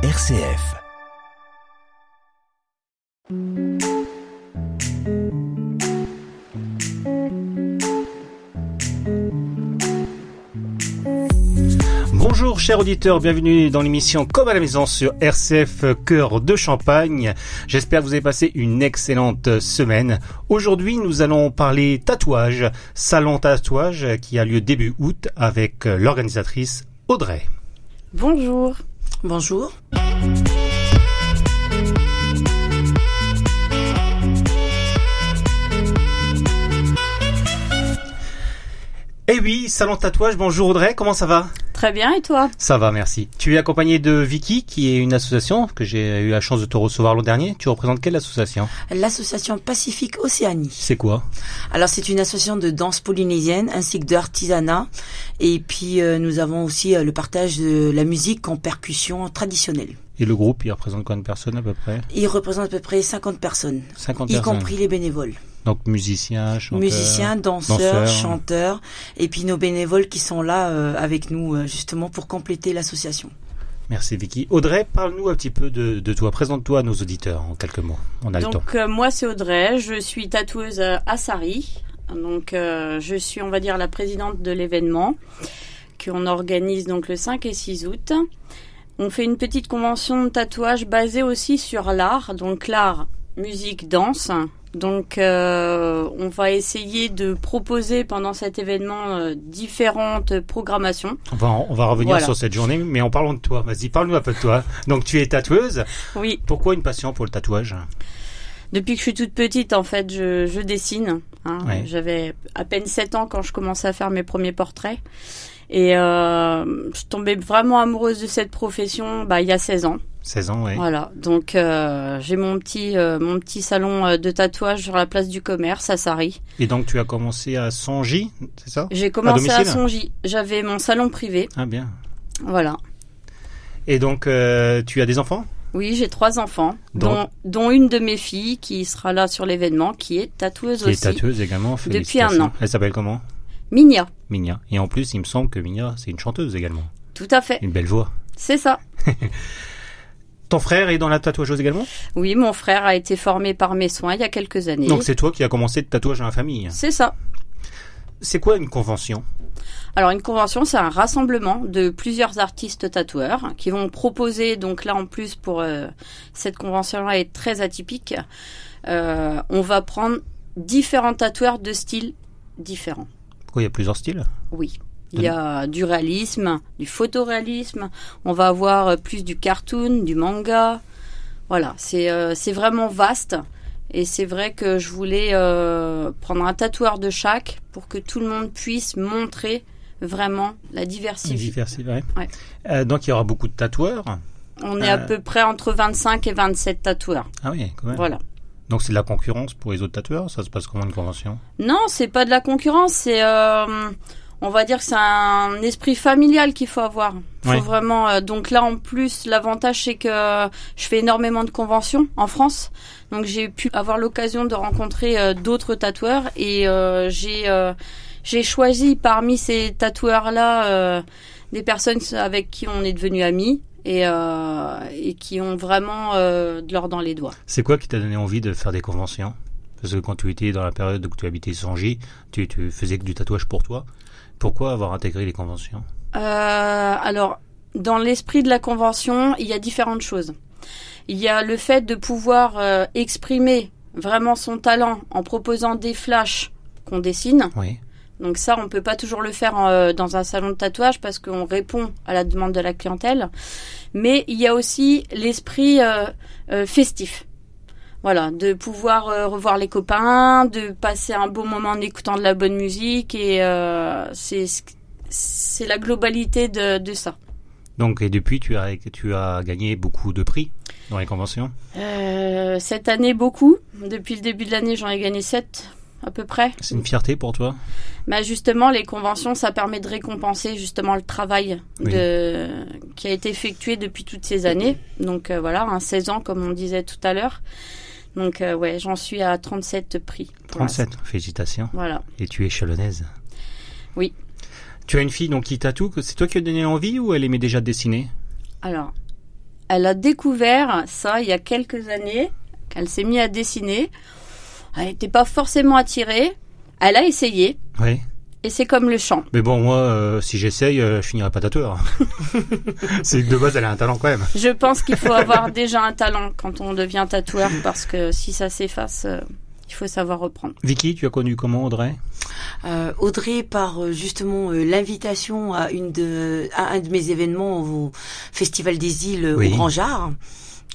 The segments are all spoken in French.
RCF. Bonjour chers auditeurs, bienvenue dans l'émission Comme à la maison sur RCF Cœur de Champagne. J'espère que vous avez passé une excellente semaine. Aujourd'hui nous allons parler tatouage, salon tatouage qui a lieu début août avec l'organisatrice Audrey. Bonjour. Bonjour. Eh oui, salon tatouage, bonjour Audrey, comment ça va? Très bien, et toi? Ça va, merci. Tu es accompagné de Vicky, qui est une association que j'ai eu la chance de te recevoir l'an dernier. Tu représentes quelle association? L'association Pacifique Océanie. C'est quoi? Alors c'est une association de danse polynésienne ainsi que d'artisanat. Et puis euh, nous avons aussi euh, le partage de la musique en percussion traditionnelle. Et le groupe, il représente combien de personnes à peu près? Il représente à peu près 50 personnes, 50 y personnes. compris les bénévoles. Donc musiciens, chanteurs. Musiciens, danseurs, danseurs. chanteurs, et puis nos bénévoles qui sont là euh, avec nous euh, justement pour compléter l'association. Merci Vicky. Audrey, parle-nous un petit peu de, de toi. Présente-toi à nos auditeurs en quelques mots. On a le temps. Donc euh, moi c'est Audrey, je suis tatoueuse euh, à Sari. Donc euh, je suis on va dire la présidente de l'événement qu'on organise donc le 5 et 6 août. On fait une petite convention de tatouage basée aussi sur l'art, donc l'art, musique, danse. Donc euh, on va essayer de proposer pendant cet événement euh, différentes programmations. On va, en- on va revenir Voilà. sur cette journée, mais en parlant de toi, vas-y, parle-nous un peu de toi. Donc tu es tatoueuse. Oui, Pourquoi une passion pour le tatouage? Depuis que je suis toute petite, en fait, je, je dessine. hein. Ouais. J'avais à peine 7 ans quand je commençais à faire mes premiers portraits. Et euh, je tombais vraiment amoureuse de cette profession bah, il y a 16 ans. 16 ans, ouais. Voilà, donc euh, j'ai mon petit euh, mon petit salon euh, de tatouage sur la place du commerce à Sari. Et donc tu as commencé à Songy, c'est ça? J'ai commencé à, domicile? Songy. J'avais mon salon privé. Ah bien. Voilà. Et donc euh, tu as des enfants? Oui, j'ai trois enfants, Donc- dont, dont une de mes filles qui sera là sur l'événement, qui est tatoueuse Qui est aussi. tatoueuse également. Depuis un an. Elle s'appelle comment? Minia, Minia. Et en plus, il me semble que Minia, c'est une chanteuse également. tout à fait. Une belle voix. C'est ça. Ton frère est dans la tatouageuse également? Oui, mon frère a été formé par mes soins il y a quelques années. Donc c'est toi qui as commencé le tatouage dans la famille. C'est ça. C'est quoi une convention? Alors une convention, c'est un rassemblement de plusieurs artistes tatoueurs qui vont proposer, donc là en plus pour euh, cette convention-là est très atypique, euh, on va prendre différents tatoueurs de styles différents. Pourquoi il y a plusieurs styles? Oui. Il y a du réalisme, du photoréalisme, on va avoir euh, plus du cartoon, du manga. Voilà, c'est euh, c'est vraiment vaste. Et c'est vrai que je voulais euh, prendre un tatoueur de chaque pour que tout le monde puisse montrer vraiment la diversité. Diversifié, ouais. Ouais. Euh, donc il y aura beaucoup de tatoueurs. On est à peu près entre 25 et 27 tatoueurs. Ah oui, quand même. Voilà. Donc c'est de la concurrence pour les autres tatoueurs Ça se passe comment une convention? Non, c'est pas de la concurrence, c'est on va dire que c'est un esprit familial qu'il faut avoir. Faut vraiment euh, donc là en plus l'avantage c'est que je fais énormément de conventions en France. Donc j'ai pu avoir l'occasion de rencontrer euh, d'autres tatoueurs et euh, j'ai euh, j'ai choisi parmi ces tatoueurs là des personnes avec qui on est devenu amis et euh, et qui ont vraiment euh, de l'or dans les doigts. C'est quoi qui t'a donné envie de faire des conventions? Parce que quand tu étais dans la période où tu habitais Sangy, tu, tu faisais que du tatouage pour toi. Pourquoi avoir intégré les conventions Euh, alors, dans l'esprit de la convention, il y a différentes choses. Il y a le fait de pouvoir euh, exprimer vraiment son talent en proposant des flashs qu'on dessine. Oui. Donc ça, on peut pas toujours le faire euh, dans un salon de tatouage parce qu'on répond à la demande de la clientèle. Mais il y a aussi l'esprit euh, euh, festif. Voilà, de pouvoir euh, revoir les copains, de passer un beau moment en écoutant de la bonne musique et euh, c'est la globalité de, de ça. Donc et depuis tu as tu as gagné beaucoup de prix dans les conventions? Euh, cette année beaucoup. Depuis le début de l'année, j'en ai gagné 7 à peu près. C'est une fierté pour toi? Bah justement, les conventions, ça permet de récompenser justement le travail Oui. de, qui a été effectué depuis toutes ces années. Donc euh, voilà, un 16 ans comme on disait tout à l'heure. Donc euh, ouais, j'en suis à 37 prix. pour 37. Félicitations. Voilà. Et tu es chalonnaise. Oui. Tu as une fille donc qui tatoue. C'est toi qui as donné envie ou elle aimait déjà dessiner? Alors, elle a découvert ça il y a quelques années. Elle s'est mise à dessiner. Elle n'était pas forcément attirée. Elle a essayé. Oui. Et c'est comme le chant. Mais bon, moi, euh, si j'essaye, euh, je finirai pas tatoueur. c'est que de base, elle a un talent quand même. Je pense qu'il faut avoir déjà un talent quand on devient tatoueur parce que si ça s'efface, euh, il faut savoir reprendre. Vicky, tu as connu comment Audrey? Euh, Audrey par justement euh, l'invitation à une de à un de mes événements au Festival des îles Oui. au Grand Jar.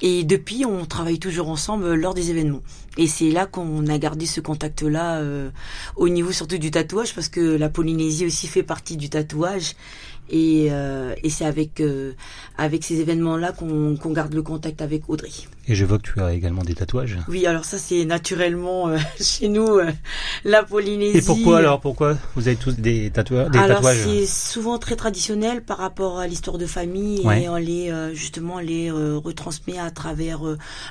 Et depuis, on travaille toujours ensemble euh, lors des événements. Et c'est là qu'on a gardé ce contact-là euh, au niveau surtout du tatouage, parce que la Polynésie aussi fait partie du tatouage. Et, euh, et c'est avec euh, avec ces événements-là qu'on qu'on garde le contact avec Audrey. Et je vois que tu as également des tatouages. Oui, alors ça c'est naturellement euh, chez nous euh, la Polynésie. Et pourquoi alors Pourquoi vous avez tous des tatouages des Alors tatouages c'est souvent très traditionnel par rapport à l'histoire de famille Ouais. et on les euh, justement on les euh, retransmet à travers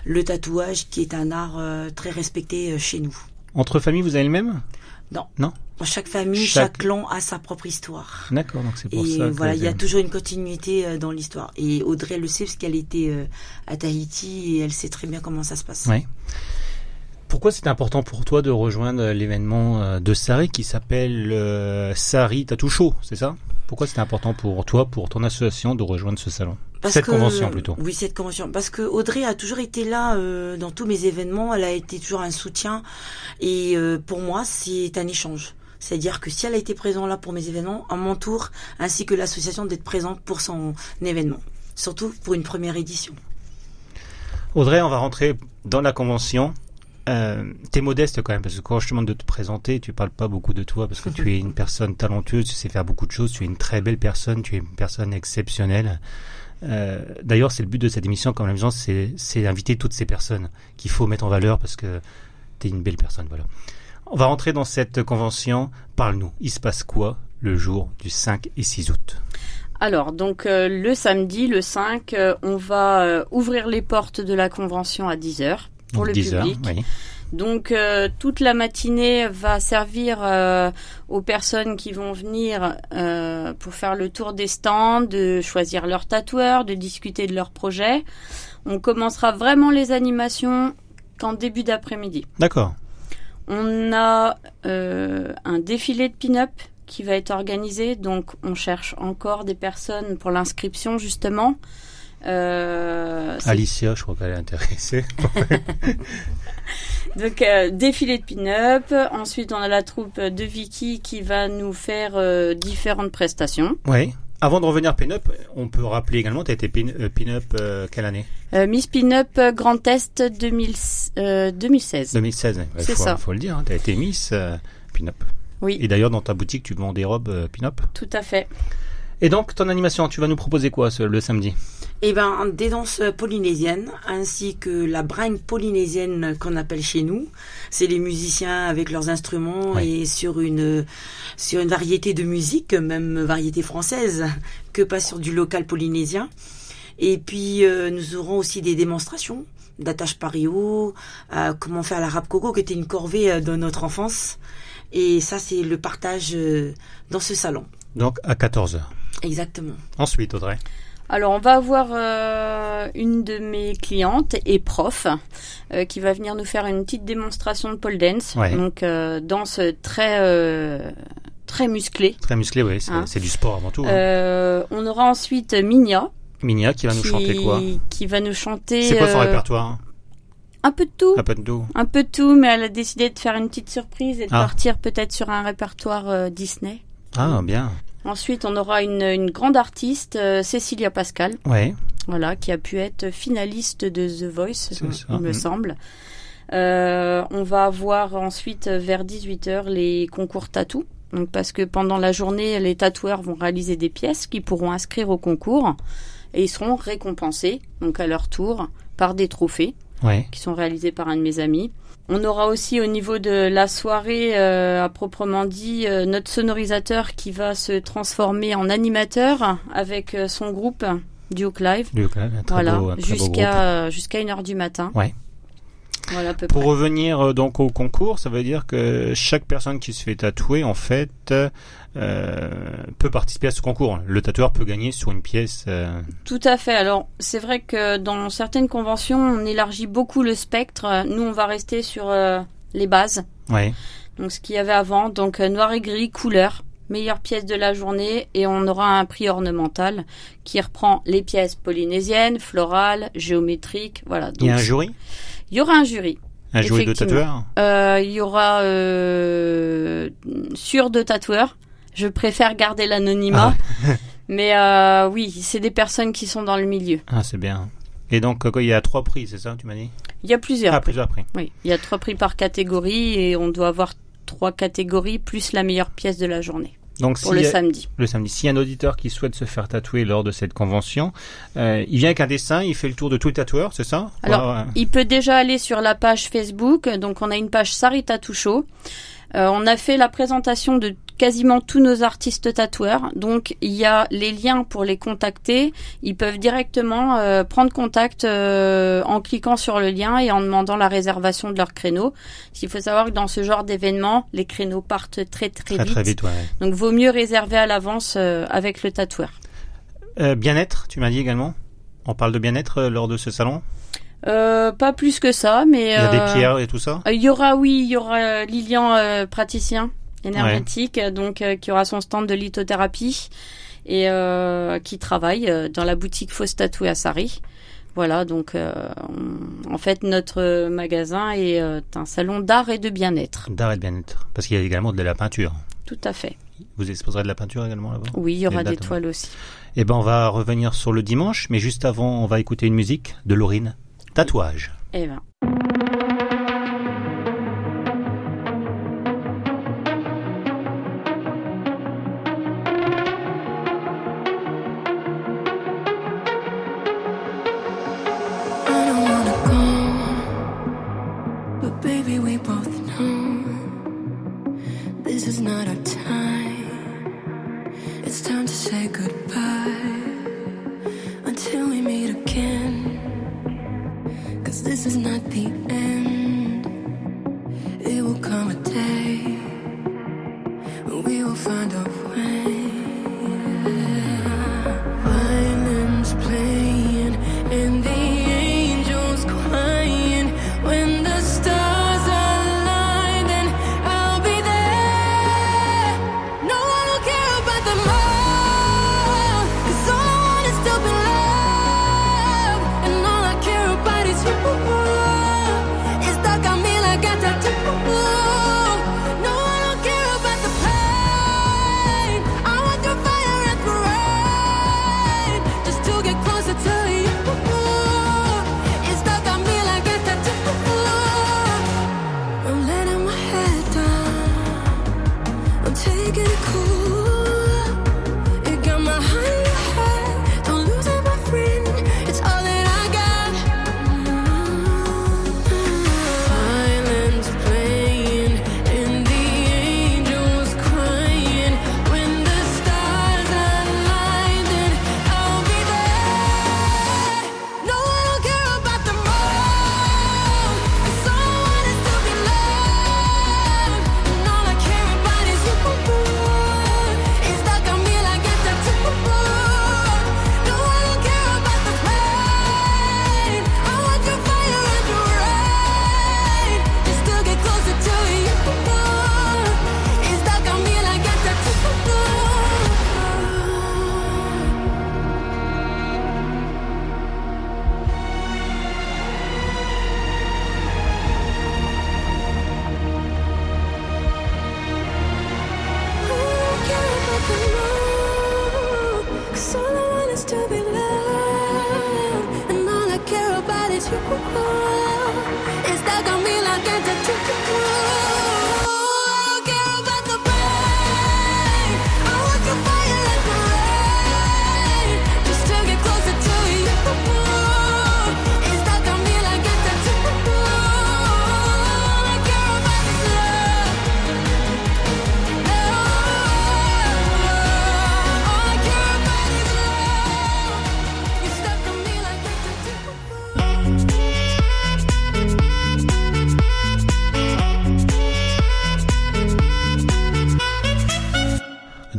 le tatouage qui est un art euh, très respecté chez nous. Entre familles, vous avez le même? Non. Non? Chaque famille, Chaque- chaque, clan a sa propre histoire. D'accord, donc c'est pour Et ça. que voilà, il y a toujours une continuité euh, dans l'histoire. Et Audrey le sait parce qu'elle était euh, à Tahiti et elle sait très bien comment ça se passe. Ouais. Pourquoi c'est important pour toi de rejoindre l'événement euh, de Sari qui s'appelle euh, Sari Tattoo Show, c'est ça? Pourquoi c'était important pour toi, pour ton association, de rejoindre ce salon? Parce Cette que- convention plutôt. Oui, cette convention. Parce que Audrey a toujours été là euh, dans tous mes événements. Elle a été toujours un soutien. Et euh, pour moi, c'est un échange. C'est-à-dire que si elle a été présente là pour mes événements, à mon tour, ainsi que l'association d'être présente pour son événement. Surtout pour une première édition. Audrey, on va rentrer dans la convention. Euh, t'es modeste quand même parce que quand je te demande de te présenter, tu parles pas beaucoup de toi parce que tu es une personne talentueuse, tu sais faire beaucoup de choses, tu es une très belle personne, tu es une personne exceptionnelle. Euh, D'ailleurs, c'est le but de cette émission, comme la c'est d'inviter toutes ces personnes qu'il faut mettre en valeur parce que t'es une belle personne. Voilà. On va rentrer dans cette convention. Parle-nous. Il se passe quoi le jour du 5 et 6 août? Alors, donc euh, le samedi, le 5, euh, on va euh, ouvrir les portes de la convention à 10h pour Donc, le 10 heures, public. oui. Donc toute la matinée va servir aux personnes qui vont venir pour faire le tour des stands, de choisir leur tatoueur, de discuter de leur projet. On commencera vraiment les animations qu'en début d'après-midi. D'accord. On a euh, un défilé de pin-up qui va être organisé, donc on cherche encore des personnes pour l'inscription justement. Euh, Alicia, je crois qu'elle est intéressée. Donc euh, défilé de pin-up. Ensuite, on a la troupe de Vicky qui va nous faire euh, différentes prestations. Oui. Avant de revenir pin-up, on peut rappeler également, tu as été pin- euh, pin-up euh, quelle année Euh, Miss Pin-up Grand Est 2000 euh, 2016. 2016. ouais. C'est ça. faut le dire, hein, tu as été Miss pin-up. Oui, Et d'ailleurs, dans ta boutique, tu vends des robes pin-up. tout à fait. Et donc, ton animation, tu vas nous proposer quoi ce- le samedi? Eh ben, des danses polynésiennes, ainsi que la bringue polynésienne qu'on appelle chez nous. C'est les musiciens avec leurs instruments Oui. et sur une, sur une variété de musique, même variété française, que pas sur du local polynésien. Et puis, euh, nous aurons aussi des démonstrations d'attache pario, euh, comment faire la rap coco, qui était une corvée euh, de notre enfance. Et ça, c'est le partage dans ce salon. Donc, à 14h. Exactement. Ensuite, Audrey. Alors, on va avoir euh, une de mes clientes et prof euh, qui va venir nous faire une petite démonstration de pole dance. Ouais. Donc, euh, danse très très musclée. Très musclé, oui, c'est Hein. c'est du sport avant tout. hein. On aura ensuite Minia Minia qui va nous qui, chanter quoi? qui va nous chanter C'est quoi son répertoire hein? un peu de tout. Un peu de tout. Un peu de tout, mais elle a décidé de faire une petite surprise et de Ah. partir peut-être sur un répertoire Disney. Ah, bien. Ensuite, on aura une, une grande artiste, euh, Cécilia Pascal, Ouais. voilà, qui a pu être finaliste de The Voice, ça. il me semble. Euh, on va avoir ensuite euh, vers 18h les concours tatou. Donc parce que pendant la journée, les tatoueurs vont réaliser des pièces qu'ils pourront inscrire au concours et ils seront récompensés donc à leur tour par des trophées Ouais. qui sont réalisés par un de mes amis. On aura aussi au niveau de la soirée, euh, à proprement dit, euh, notre sonorisateur qui va se transformer en animateur avec euh, son groupe Duke Live. Du coup, un très Voilà, jusqu'à jusqu'à une heure du matin. Voilà à peu Pour près. revenir euh, donc au concours, ça veut dire que chaque personne qui se fait tatouer, en fait, euh, peut participer à ce concours. Le tatoueur peut gagner sur une pièce. euh, Tout à fait. Alors, c'est vrai que dans certaines conventions, on élargit beaucoup le spectre. Nous, on va rester sur euh, les bases. Ouais. Donc, ce qu'il y avait avant. Donc, euh, noir et gris, couleur. Meilleure pièce de la journée. Et on aura un prix ornemental qui reprend les pièces polynésiennes, florales, géométriques. Voilà. Il y a un Donc, jury, il y aura un jury. un jury de tatoueurs. Euh, il y aura euh, sur de tatoueurs. Je préfère garder l'anonymat. Mais euh, oui, c'est des personnes qui sont dans le milieu. Ah, c'est bien. Et donc, il y a trois prix, c'est ça, tu m'as dit? Il y a plusieurs. Ah, plusieurs prix. Oui, il y a trois prix par catégorie et on doit avoir trois catégories plus la meilleure pièce de la journée Donc, pour le a- samedi. le samedi. Si un auditeur qui souhaite se faire tatouer lors de cette convention, euh, il vient avec un dessin, il fait le tour de tous les tatoueurs, c'est ça Alors, euh, Il peut déjà aller sur la page Facebook. Donc, on a une page Sarita Touchot. Euh, on a fait la présentation de quasiment tous nos artistes tatoueurs. Donc, il y a les liens pour les contacter. Ils peuvent directement euh, prendre contact euh, en cliquant sur le lien et en demandant la réservation de leur créneau. Il faut savoir que dans ce genre d'événement, les créneaux partent très très, très vite. très vite, ouais. Donc, vaut mieux réserver à l'avance euh, avec le tatoueur. Bien-être, tu m'as dit également On parle de bien-être lors de ce salon? Euh, pas plus que ça, mais Il y a euh, des pierres et tout ça? Il y aura, oui, il y aura Lilian, euh, praticien énergétique, donc euh, qui aura son stand de lithothérapie et euh, qui travaille euh, dans la boutique Fausse Tattoo à Sari. Voilà, donc euh, on- en fait notre magasin est euh, un salon d'art et de bien-être. D'art et de bien-être. Parce qu'il y a également de la peinture. Tout à fait. Vous exposerez de la peinture également là-bas? Oui, il y aura des toiles aussi. Eh ben, on va revenir sur le dimanche, mais juste avant, on va écouter une musique de Laurine. Tatouage. Eh ben. It's time to say goodbye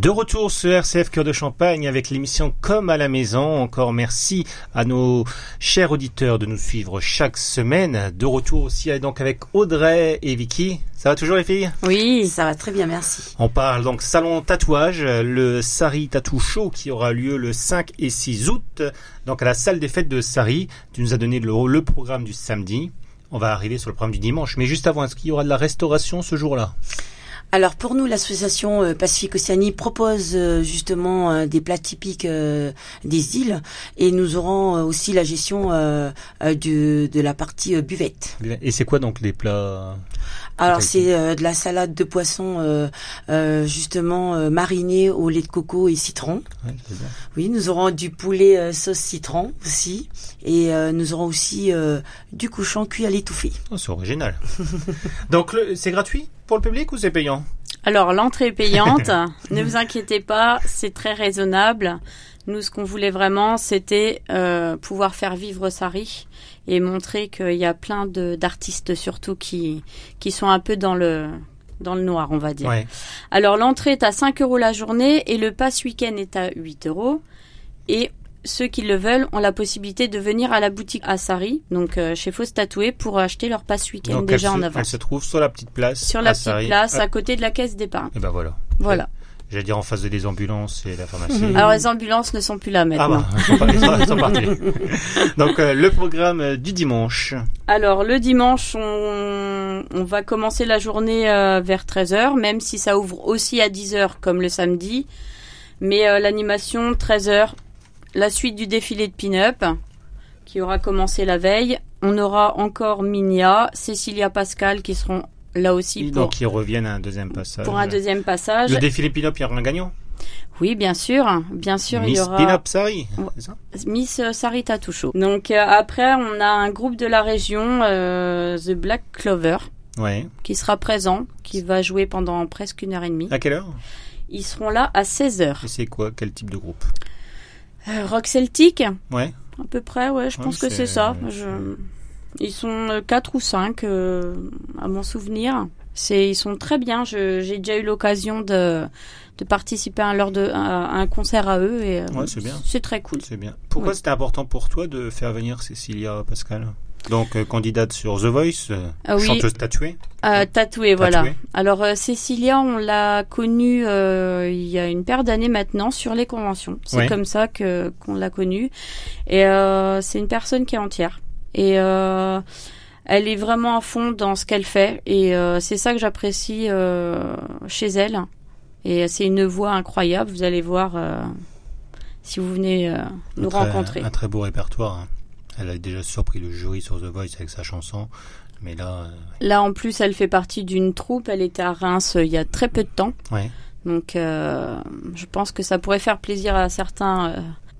De retour sur RCF Cœur de Champagne avec l'émission Comme à la maison. Encore merci à nos chers auditeurs de nous suivre chaque semaine. De retour aussi donc avec Audrey et Vicky. Ça va toujours les filles? Oui. Ça va très bien, merci. On parle donc salon tatouage, le Sari Tattoo Show qui aura lieu le 5 et 6 août. Donc à la salle des fêtes de Sari. Tu nous as donné le, le programme du samedi. On va arriver sur le programme du dimanche. Mais juste avant, est-ce qu'il y aura de la restauration ce jour-là? Alors pour nous, l'association euh, Pacifique Océanie propose euh, justement euh, des plats typiques des îles et nous aurons aussi la gestion de, la partie buvette. Et c'est quoi donc les plats? Alors c'est euh, de la salade de poisson euh, euh, justement euh, marinée au lait de coco et citron. Ouais, c'est bien. Oui, nous aurons du poulet euh, sauce citron aussi et euh, nous aurons aussi euh, du cochon cuit à l'étouffée. Oh, c'est original. Donc le- c'est gratuit pour le public ou c'est payant? Alors l'entrée est payante. ne vous inquiétez pas, c'est très raisonnable. Nous, ce qu'on voulait vraiment, c'était euh, pouvoir faire vivre Sari et montrer qu'il y a plein de- d'artistes surtout qui qui sont un peu dans le dans le noir, on va dire. Ouais. Alors l'entrée est à 5 euros la journée et le pass week-end est à 8 euros. Et ceux qui le veulent ont la possibilité de venir à la boutique Asari, donc euh, chez Fausse Tatoué, pour acheter leur pass week-end déjà en se, elle avance. se trouve sur la petite place. Sur la à petite place, Ah, à côté de la caisse d'épargne. Et ben voilà. Voilà. J'allais dire en face des ambulances et la pharmacie. Alors les ambulances ne sont plus là Ah maintenant. bah, ils sont. Donc euh, le programme euh, du dimanche. Alors le dimanche, on, on va commencer la journée euh, vers 13h, même si ça ouvre aussi à 10h comme le samedi. Mais euh, l'animation, 13h, la suite du défilé de pin-up qui aura commencé la veille. On aura encore Minia, Cécilia Pascal qui seront là aussi pour, Donc ils reviennent à un deuxième passage. pour un deuxième passage. Le défilé pin-up, il y aura un gagnant? Oui, bien sûr. Bien sûr, il y Miss aura... Pin-up Sari. Ça? Miss euh, Sarita Touchot. Donc euh, après, on a un groupe de la région, euh, The Black Clover, Ouais. qui sera présent, qui va jouer pendant presque une heure et demie. À quelle heure? Ils seront là à 16h. Et c'est quoi? Quel type de groupe? Euh, rock Celtic, Ouais. à peu près, ouais, je Ouais, pense que c'est- c'est ça. Je... Ils sont euh, quatre ou cinq, euh, à mon souvenir. C'est, ils sont très bien. J'ai déjà eu l'occasion de, de participer à, leur de, à, à un concert à eux et euh, Ouais, c'est bien. c'est très cool. C'est bien. Pourquoi Ouais. c'était important pour toi de faire venir Cécilia Pascal? Donc euh, candidate sur The Voice, euh, Ah oui. chanteuse tatouée. Euh, tatouée, voilà. Tatouée. Alors Cécilia, on l'a connue il y a une paire d'années maintenant sur les conventions. C'est comme ça que qu'on l'a connue. Et c'est une personne qui est entière. Et euh, elle est vraiment à fond dans ce qu'elle fait. Et euh, c'est ça que j'apprécie euh, chez elle. Et c'est une voix incroyable. Vous allez voir si vous venez nous Un très- rencontrer. Un très beau répertoire. hein. Elle a déjà surpris le jury sur The Voice avec sa chanson. Mais là, euh, Là, en plus, elle fait partie d'une troupe. Elle était à Reims euh, il y a très peu de temps. ouais. Donc, euh, je pense que ça pourrait faire plaisir à certains,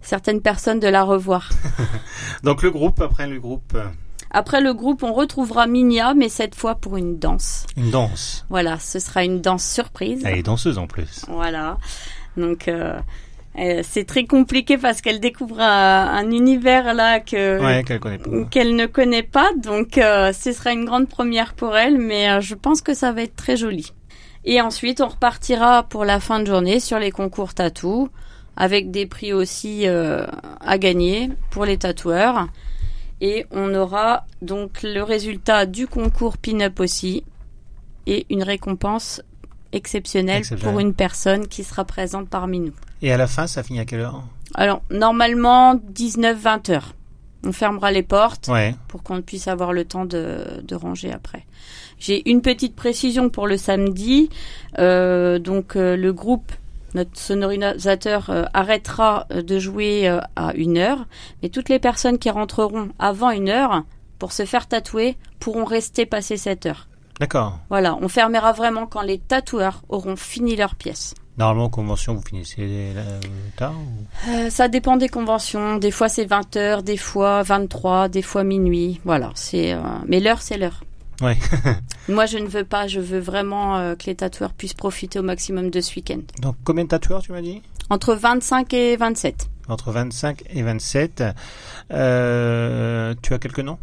certaines personnes de la revoir. Donc le groupe, après le groupe, euh, Après le groupe, on retrouvera Minia, mais cette fois pour une danse. une danse. Voilà, ce sera une danse surprise. Elle est danseuse en plus. Voilà. Donc, euh, euh, c'est très compliqué parce qu'elle découvre un, un univers là que Ouais, qu'elle connaît pas. qu'elle ne connaît pas. Donc, euh, ce sera une grande première pour elle, mais je pense que ça va être très joli. Et ensuite, on repartira pour la fin de journée sur les concours tatou, avec des prix aussi euh, à gagner pour les tatoueurs. Et on aura donc le résultat du concours pin-up aussi, et une récompense exceptionnelle pour une personne qui sera présente parmi nous. Et à la fin, ça finit à quelle heure? Alors, normalement, 19-20 heures. On fermera les portes Ouais. pour qu'on puisse avoir le temps de, de ranger après. J'ai une petite précision pour le samedi. Euh, donc euh, le groupe, notre sonorisateur euh, arrêtera euh, de jouer euh, à une heure, mais toutes les personnes qui rentreront avant une heure pour se faire tatouer pourront rester passer cette heure. D'accord. Voilà, on fermera vraiment quand les tatoueurs auront fini leur pièce. Normalement, en convention, vous finissez tard ou... Euh, ça dépend des conventions. Des fois c'est 20 heures, des fois 23, des fois minuit. Voilà, c'est. euh, Mais l'heure c'est l'heure. Ouais. Moi je ne veux pas. Je veux vraiment euh, que les tatoueurs puissent profiter au maximum de ce week-end. Donc, combien de tatoueurs, tu m'as dit? Entre 25 et 27. Entre 25 et 27. Euh, tu as quelques noms?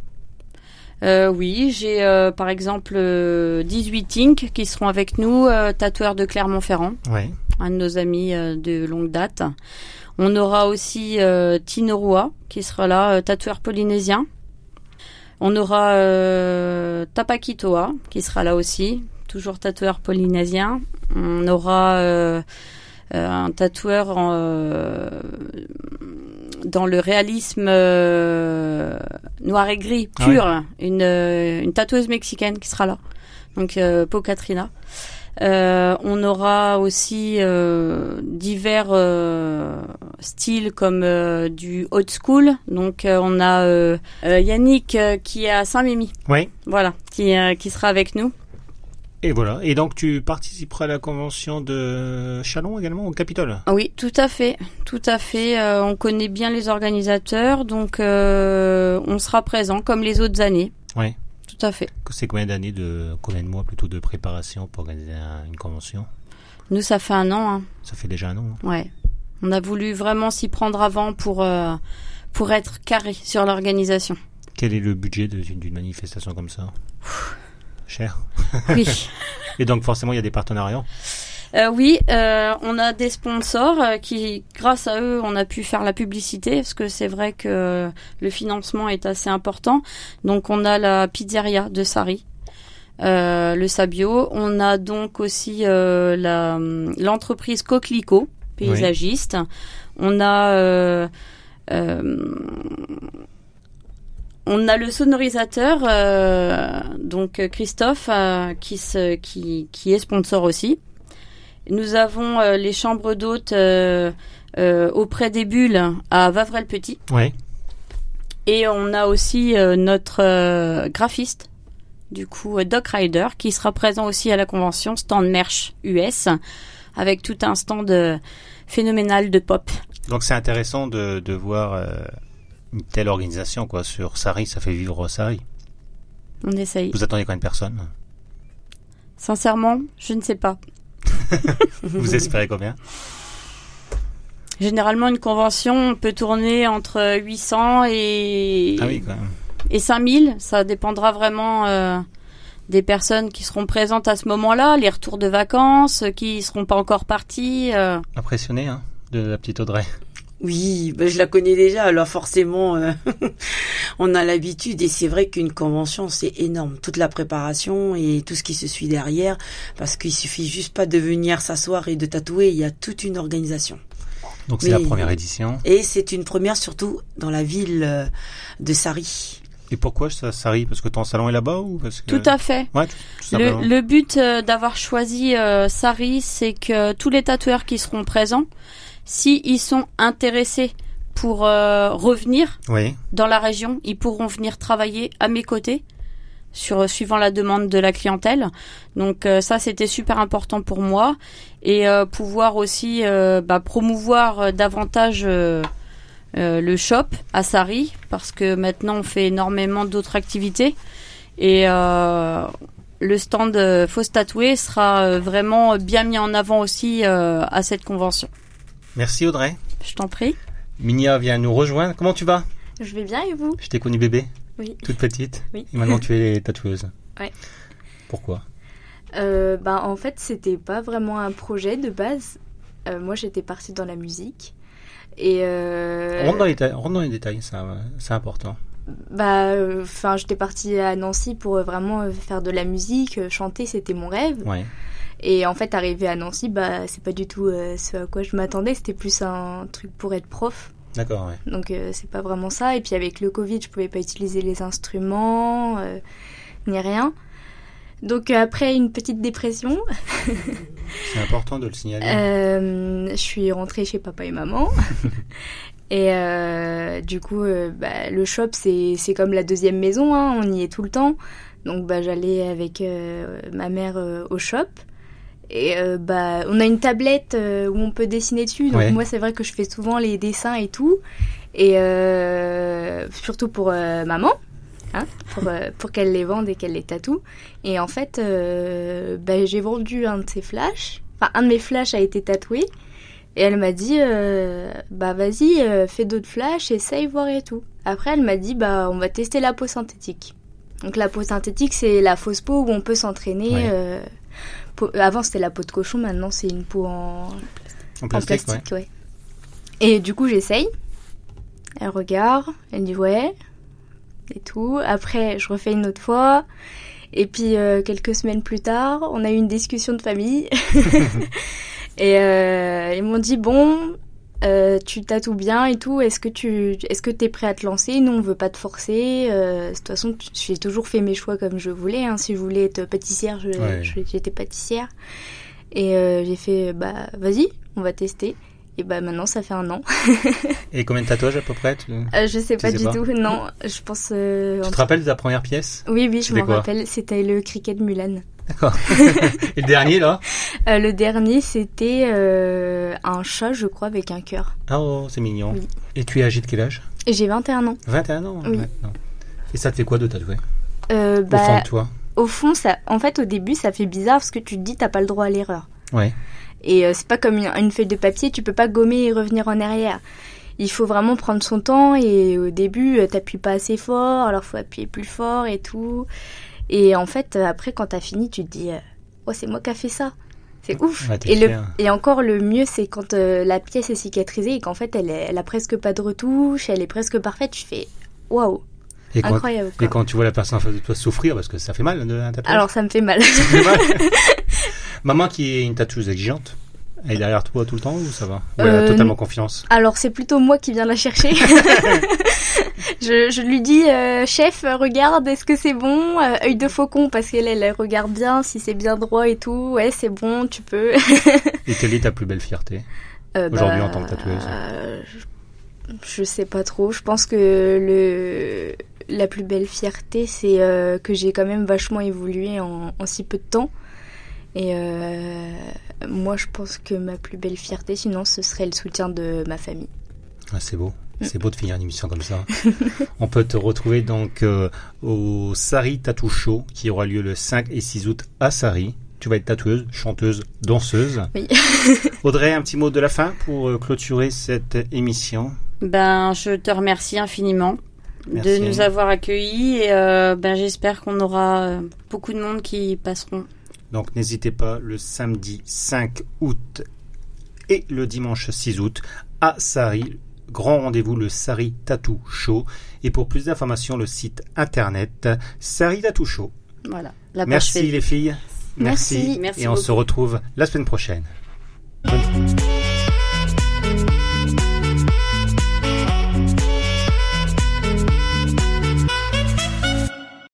Euh, oui, j'ai euh, par exemple euh, 18 Inc qui seront avec nous, tatoueurs de Clermont-Ferrand. Ouais. un de nos amis de longue date. On aura aussi Tino Roy, qui sera là, tatoueur polynésien. On aura euh, Tapakitoa, qui sera là aussi, toujours tatoueur polynésien. On aura euh, euh, un tatoueur en, euh, dans le réalisme euh, noir et gris Ah pur, une, euh, une tatoueuse mexicaine qui sera là. Donc euh, Po Katrina. Euh, on aura aussi euh, divers euh, styles comme du old school. Donc on a Yannick qui est à Saint-Mémy, Oui. voilà, qui, qui sera avec nous. Et voilà. Et donc tu participeras à la convention de Chalon également au Capitole? Oui, tout à fait, tout à fait. Euh, on connaît bien les organisateurs, donc euh, on sera présent comme les autres années. Oui. Tout à fait. C'est combien d'années de combien de mois plutôt de préparation pour organiser un- une convention? Nous, ça fait un an. Hein. Ça fait déjà un an. hein. Ouais. On a voulu vraiment s'y prendre avant pour euh, pour être carré sur l'organisation. Quel est le budget d'une manifestation comme ça? Cher? Oui. Et donc forcément il y a des partenariats? Euh, oui, euh, on a des sponsors euh, qui, grâce à eux, on a pu faire la publicité parce que c'est vrai que le financement est assez important. Donc, on a la pizzeria de Sari, euh, le Sabio. On a donc aussi euh, l'entreprise Coquelicot, paysagiste. On a euh, euh, on a le sonorisateur, euh, donc Christophe, qui, se, qui, qui est sponsor aussi. Nous avons euh, les chambres d'hôtes euh, euh, auprès des bulles à Vavrel-Petit. Oui. Et on a aussi notre graphiste, du coup Doc Rider, qui sera présent aussi à la convention stand merch US, avec tout un stand phénoménal de pop. Donc c'est intéressant de, de voir euh, une telle organisation quoi sur Sari, ça fait vivre Sari. On essaye. Vous attendez combien de personnes Sincèrement, je ne sais pas. Vous espérez combien? Généralement, une convention peut tourner entre 800 et, Ah oui quand même. et 5000. Ça dépendra vraiment euh, des personnes qui seront présentes à ce moment-là, les retours de vacances, euh, qui seront pas encore partis. euh. Impressionné hein, de la petite Audrey. Oui, ben je la connais déjà, alors forcément, euh, on a l'habitude et c'est vrai qu'une convention, c'est énorme. Toute la préparation et tout ce qui se suit derrière, parce qu'il suffit juste pas de venir s'asseoir et de tatouer, il y a toute une organisation. Donc c'est la première édition. Et c'est une première surtout dans la ville euh, de Sari. Et pourquoi ça Sari Parce que ton salon est là-bas ou parce que... Tout à fait. Ouais, tout, tout simplement. Le, le but euh, d'avoir choisi euh, Sari, c'est que tous les tatoueurs qui seront présents, si ils sont intéressés pour euh, revenir Oui. dans la région, ils pourront venir travailler à mes côtés sur suivant la demande de la clientèle. Donc euh, ça c'était super important pour moi et euh, pouvoir aussi euh, bah, promouvoir euh, davantage euh, euh, le shop à Sari parce que maintenant on fait énormément d'autres activités et euh, le stand euh, Fausse Tatouée sera euh, vraiment bien mis en avant aussi euh, à cette convention. Merci Audrey. Je t'en prie. Minia vient nous rejoindre. Comment tu vas? Je vais bien et vous? Je t'ai connue bébé, Oui. toute petite. Oui. Et maintenant tu es tatoueuse. Ouais. Pourquoi? Euh, bah, En fait, c'était pas vraiment un projet de base. Euh, moi, j'étais partie dans la musique. Et euh, rentre, dans les ta- rentre dans les détails, euh, c'est important. bah, enfin, j'étais partie à Nancy pour euh, vraiment euh, faire de la musique, euh, chanter, c'était mon rêve. Ouais. Et en fait, arrivé à Nancy, bah, c'est pas du tout euh, ce à quoi je m'attendais. C'était plus un truc pour être prof. D'accord, ouais. Donc euh, c'est pas vraiment ça. Et puis avec le Covid, je pouvais pas utiliser les instruments, euh, ni rien. Donc après une petite dépression, C'est important de le signaler. euh, je suis rentrée chez papa et maman. et euh, du coup, bah, le shop, c'est c'est comme la deuxième maison, hein, on y est tout le temps. Donc bah, j'allais avec euh, ma mère euh, au shop. Et euh, bah, on a une tablette euh, où on peut dessiner dessus. Donc Ouais. moi, c'est vrai que je fais souvent les dessins et tout. Et euh, surtout pour maman, hein, pour, pour qu'elle les vende et qu'elle les tatoue. Et en fait, bah, j'ai vendu un de ses flashs. Enfin, un de mes flashs a été tatoué. Et elle m'a dit, bah vas-y, fais d'autres flashs, essaye, voir et tout. Après, elle m'a dit, bah on va tester la peau synthétique. Donc la peau synthétique, c'est la fausse peau où on peut s'entraîner Ouais. Peau- avant c'était la peau de cochon, maintenant c'est une peau en, En en plastique, ouais. Et du coup, j'essaye. Elle regarde, elle dit ouais, et tout. Après, je refais une autre fois. Et puis, euh, quelques semaines plus tard, on a eu une discussion de famille. et euh, ils m'ont dit bon, tu tatoues bien et tout. Est-ce que tu, est-ce que t'es prêt à te lancer? Nous, on veut pas te forcer. Euh, de toute façon, j'ai toujours fait mes choix comme je voulais. hein. Si je voulais être pâtissière, Ouais. j'étais pâtissière. Et euh, j'ai fait bah vas-y, on va tester. Et bah maintenant ça fait un an. Et combien de tatouages à peu près tu... Euh, je sais Tu pas sais du pas? tout. Non, je pense. euh, Tu en- te rappelles de ta première pièce? Oui, oui, je quoi? rappelle. C'était le cricket de Mulan. D'accord. Et le dernier là Euh, le dernier, c'était euh, un chat, je crois, avec un cœur. Ah oh, c'est mignon. Oui. Et tu es âgé de quel âge Et j'ai 21 ans. 21 ans Oui. maintenant. Et ça te fait quoi de tatouer Euh, Au bah, fond de toi au fond, ça, en fait, au début, ça fait bizarre parce que tu te dis, t'as pas le droit à l'erreur. Ouais. Et euh, c'est pas comme une, une feuille de papier, tu peux pas gommer et revenir en arrière. Il faut vraiment prendre son temps et au début, t'appuies pas assez fort, alors faut appuyer plus fort et tout. Et en fait, euh, après, quand t'as fini, tu te dis, euh, oh, c'est moi qui a fait ça. C'est ouf. Ouais, et, le, et encore le mieux, c'est quand euh, la pièce est cicatrisée et qu'en fait, elle, est- elle a presque pas de retouche, elle est presque parfaite. Tu fais, waouh, Et quand, incroyable. et Quoi. quand tu vois la personne en face de toi souffrir, parce que ça fait mal de un tatouage. Alors, ça me fait mal. Ça fait mal. Maman qui est une tatoueuse exigeante, elle est derrière toi tout le temps ou ça va? Ou elle a Euh, totalement confiance? Alors c'est plutôt moi qui viens la chercher. je, je lui dis euh, chef regarde est-ce que c'est bon? Euh, œil de faucon parce qu'elle elle regarde bien si c'est bien droit et tout ouais c'est bon tu peux. Et quelle est ta plus belle fierté? Euh, Aujourd'hui, en tant que tatoueuse. je, je sais pas trop. Je pense que le la plus belle fierté c'est que j'ai quand même vachement évolué en, en si peu de temps. Et moi je pense que ma plus belle fierté sinon ce serait le soutien de ma famille. Ah, C'est beau. Mm. C'est beau de finir une émission comme ça. On peut te retrouver donc euh, au Sari Tattoo Show qui aura lieu le 5 et 6 août à Sari. Tu vas être tatoueuse, chanteuse, danseuse. Oui. Audrey, un petit mot de la fin pour euh, clôturer cette émission? Ben, je te remercie infiniment Merci. de nous avoir accueillis et euh, ben, j'espère qu'on aura beaucoup de monde qui passeront. Donc n'hésitez pas le samedi 5 août et le dimanche 6 août à Sari. Grand rendez-vous le Sari Tattoo Show. Et pour plus d'informations, le site internet Sari Tattoo Show. Voilà. La Merci les filles. Merci. Merci Et on se retrouve la semaine prochaine. Bonne-